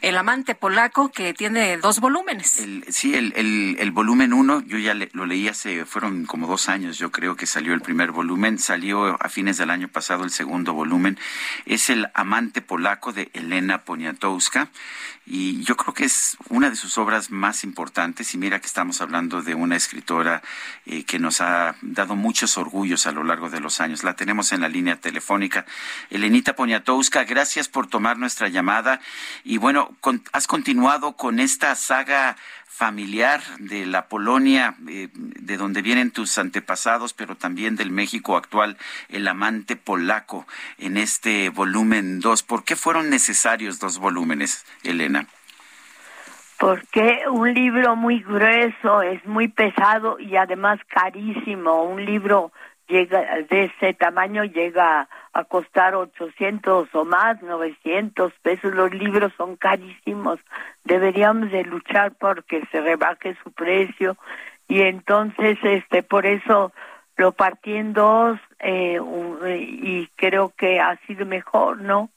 El amante polaco que tiene dos volúmenes. El, sí, el, volumen uno, yo ya le, lo leí hace, fueron como dos años, yo creo que salió el primer volumen, salió a fines del año pasado el segundo volumen. Es el amante polaco de Elena Poniatowska y yo creo que es una de sus obras más importantes y mira que estamos hablando de una escritora eh, que nos ha dado muchos orgullos a lo largo de los años. La tenemos en la línea telefónica. Elenita Poniatowska, gracias por tomar nuestra llamada y bueno, has continuado con esta saga familiar de la Polonia, eh, de donde vienen tus antepasados, pero también del México actual, el amante polaco, en este volumen 2. ¿Por qué fueron necesarios dos volúmenes, Elena? Porque un libro muy grueso es muy pesado y además carísimo. Un libro llega de ese tamaño llega a costar 800 o más, 900 pesos. Los libros son carísimos. Deberíamos de luchar porque se rebaje su precio y entonces este por eso lo partí en dos eh, y creo que ha sido mejor, ¿no?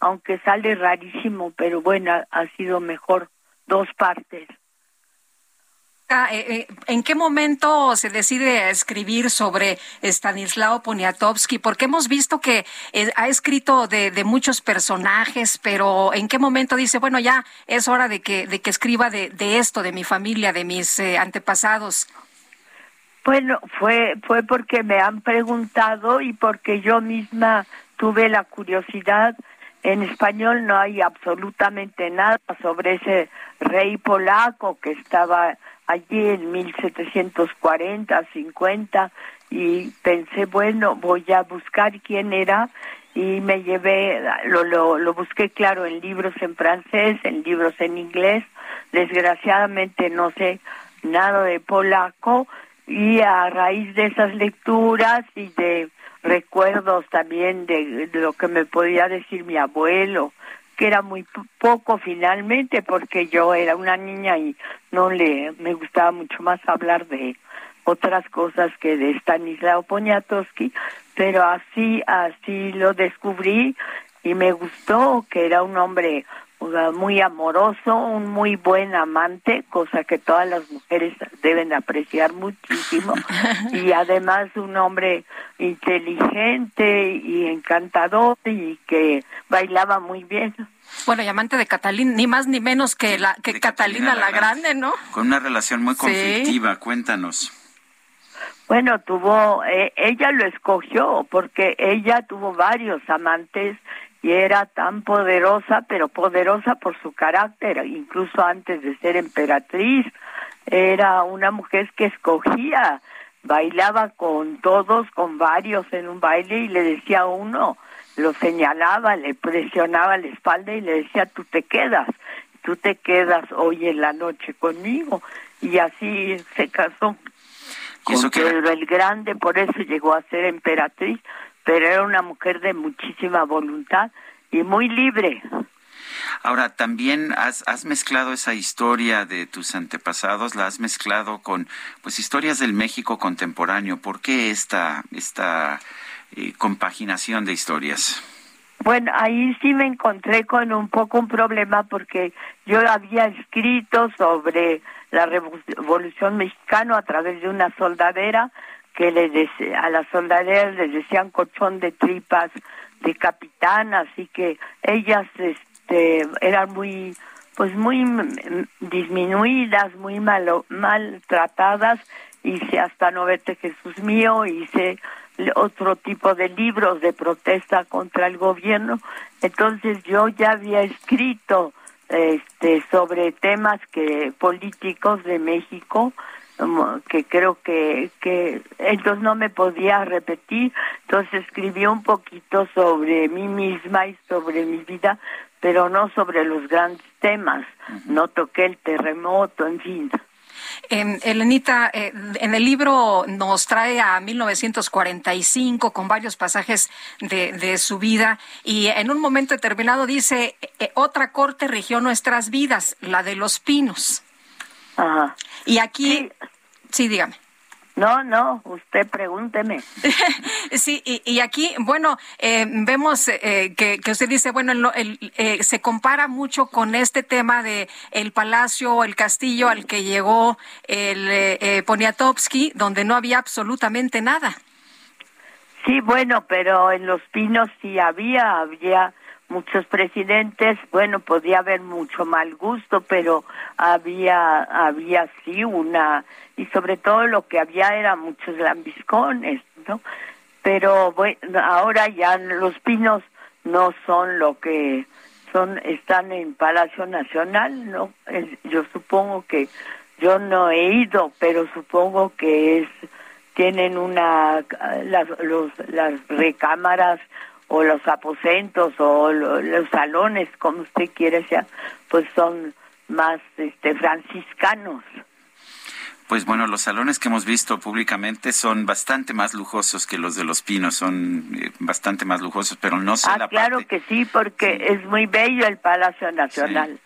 Aunque sale rarísimo, pero bueno, ha sido mejor dos partes. Ah, eh, eh, ¿En qué momento se decide escribir sobre Stanislao Poniatowski? Porque hemos visto que eh, ha escrito de, muchos personajes, pero ¿en qué momento dice, bueno, ya es hora de que, de que escriba de, de esto, de mi familia, de mis antepasados? Bueno, fue, fue porque me han preguntado y porque yo misma tuve la curiosidad. En español no hay absolutamente nada sobre ese rey polaco que estaba allí en 1740, 50 y pensé, bueno, voy a buscar quién era y me llevé, lo, lo, lo busqué claro en libros en francés, en libros en inglés, desgraciadamente no sé nada de polaco y a raíz de esas lecturas y de recuerdos también de, de lo que me podía decir mi abuelo, que era muy poco finalmente porque yo era una niña y no le me gustaba mucho más hablar de otras cosas que de Stanislao Poniatowski, pero así así lo descubrí y me gustó que era un hombre muy amoroso, un muy buen amante, cosa que todas las mujeres deben apreciar muchísimo, y además un hombre inteligente y encantador y que bailaba muy bien. Bueno, y amante de Catalina, ni más ni menos que la que Catalina, la, Grande, ¿no? Con una relación muy conflictiva, cuéntanos. Bueno, tuvo, eh, ella lo escogió porque ella tuvo varios amantes y era tan poderosa, pero poderosa por su carácter, incluso antes de ser emperatriz, era una mujer que escogía, bailaba con todos, con varios en un baile y le decía a uno, lo señalaba, le presionaba la espalda y le decía, tú te quedas, tú te quedas hoy en la noche conmigo. Y así se casó con Pedro el Grande, por eso llegó a ser emperatriz, pero era una mujer de muchísima voluntad y muy libre. Ahora, también has, has, mezclado esa historia de tus antepasados, la has mezclado con pues historias del México contemporáneo. ¿Por qué esta, esta eh, compaginación de historias? Bueno, ahí sí me encontré con un poco un problema porque yo había escrito sobre la Revolución Mexicana a través de una soldadera que le a las soldaderas les decían cochón de tripas de capitán, así que ellas este, eran muy pues muy disminuidas, muy mal, maltratadas. Hice hasta No vete Jesús mío, hice otro tipo de libros de protesta contra el gobierno. Entonces yo ya había escrito este sobre temas que políticos de México que creo que que entonces no me podía repetir. Entonces escribí un poquito sobre mí misma y sobre mi vida pero no sobre los grandes temas. No toqué el terremoto en fin. Eh, Elenita, eh, en el libro nos trae a 1945 con varios pasajes de, de su vida y en un momento determinado dice, eh, otra corte rigió nuestras vidas, la de los pinos. Ajá. Y aquí, sí dígame. No, no, usted pregúnteme. sí, y, aquí, bueno, eh, vemos eh, que, usted dice, bueno, eh, se compara mucho con este tema de el palacio o el castillo al que llegó el Poniatowski, donde no había absolutamente nada. Sí, bueno, pero en Los Pinos sí había, había muchos presidentes, bueno, podía haber mucho mal gusto, pero había, había sí una, y sobre todo lo que había era muchos lambiscones, ¿no? Pero bueno, ahora ya los pinos no son lo que son, están en Palacio Nacional, ¿no? Yo supongo que, yo no he ido, pero supongo que es, tienen una, las, los, las recámaras o los aposentos o los salones, como usted quiere sea, pues son más este franciscanos. Pues bueno, los salones que hemos visto públicamente son bastante más lujosos que los de los pinos, son eh, bastante más lujosos, pero no sé ah, claro que sí, porque es muy bello el Palacio Nacional.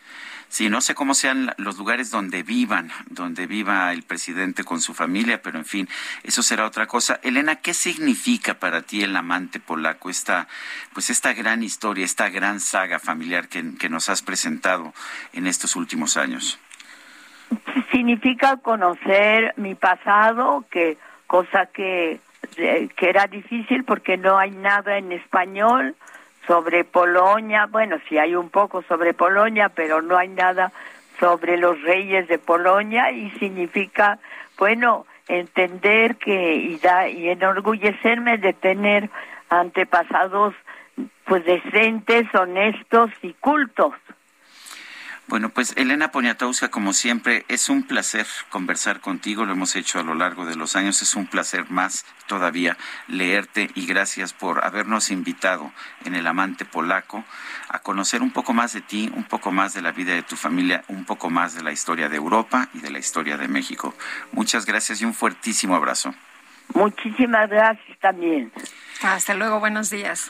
Sí, no sé cómo sean los lugares donde vivan, donde viva el presidente con su familia, pero en fin, eso será otra cosa. Elena, ¿qué significa para ti el amante polaco, esta, pues esta gran historia, esta gran saga familiar que, que nos has presentado en estos últimos años? Significa conocer mi pasado, que cosa que, que era difícil porque no hay nada en español sobre Polonia, bueno, sí hay un poco sobre Polonia, pero no hay nada sobre los reyes de Polonia y significa, bueno, entender que y, da, y enorgullecerme de tener antepasados pues decentes, honestos y cultos. Bueno, pues Elena Poniatowska, como siempre, es un placer conversar contigo, lo hemos hecho a lo largo de los años, es un placer más todavía leerte y gracias por habernos invitado en El Amante Polaco a conocer un poco más de ti, un poco más de la vida de tu familia, un poco más de la historia de Europa y de la historia de México. Muchas gracias y un fuertísimo abrazo. Muchísimas gracias también. Hasta luego, buenos días.